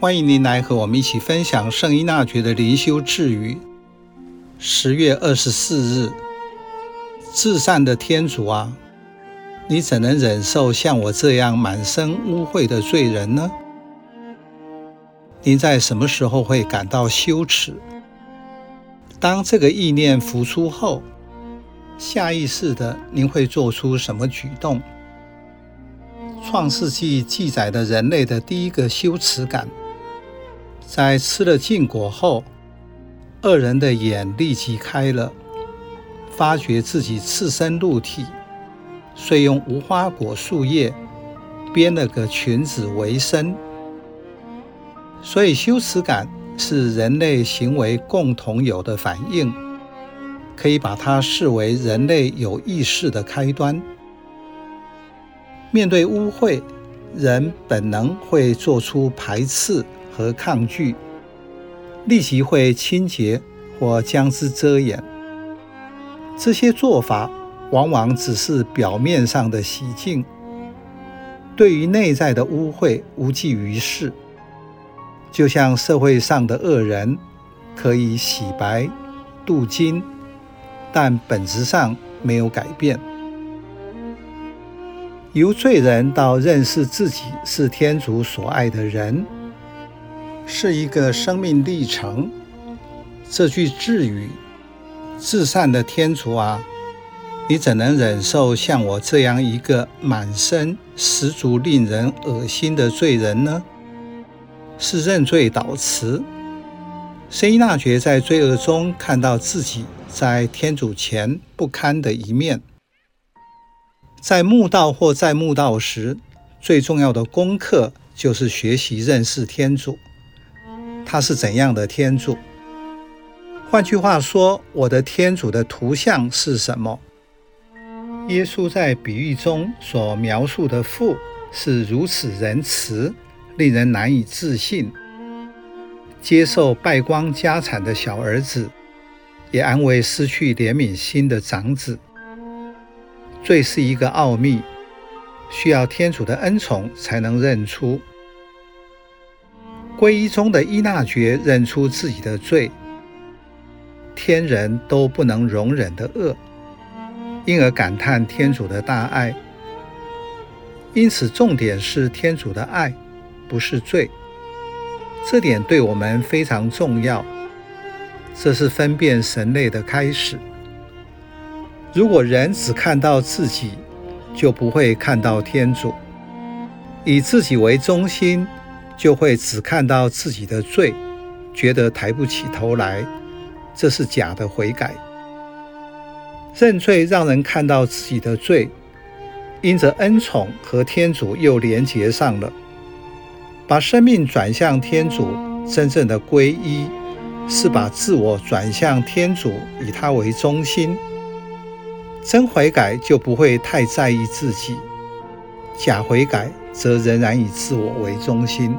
欢迎您来和我们一起分享圣依纳爵的灵修智语。十月二十四日，至善的天主啊，你怎能忍受像我这样满身污秽的罪人呢？您在什么时候会感到羞耻？当这个意念浮出后，下意识的您会做出什么举动？创世纪记载的人类的第一个羞耻感。在吃了禁果后，二人的眼立即开了，发觉自己赤身露体，遂用无花果树叶编了个裙子围身。所以，羞耻感是人类行为共同有的反应，可以把它视为人类有意识的开端。面对污秽，人本能会做出排斥。和抗拒，立即会清洁或将之遮掩。这些做法往往只是表面上的洗净，对于内在的污秽无济于事。就像社会上的恶人，可以洗白、镀金，但本质上没有改变。由罪人到认识自己是天主所爱的人。是一个生命历程。这句智语：“至善的天主啊，你怎能忍受像我这样一个满身十足令人恶心的罪人呢？”是认罪祷词。圣依纳爵在罪恶中看到自己在天主前不堪的一面。在墓道或在墓道时，最重要的功课就是学习认识天主。他是怎样的天主？换句话说，我的天主的图像是什么？耶稣在比喻中所描述的父是如此仁慈，令人难以置信。接受败光家产的小儿子，也安慰失去怜悯心的长子。罪是一个奥秘，需要天主的恩宠才能认出。皈依中的依纳爵认出自己的罪，天人都不能容忍的恶，因而感叹天主的大爱。因此，重点是天主的爱，不是罪。这点对我们非常重要。这是分辨神类的开始。如果人只看到自己，就不会看到天主，以自己为中心。就会只看到自己的罪，觉得抬不起头来，这是假的悔改。认罪让人看到自己的罪，因着恩宠和天主又连结上了，把生命转向天主。真正的皈依是把自我转向天主，以他为中心。真悔改就不会太在意自己，假悔改则仍然以自我为中心。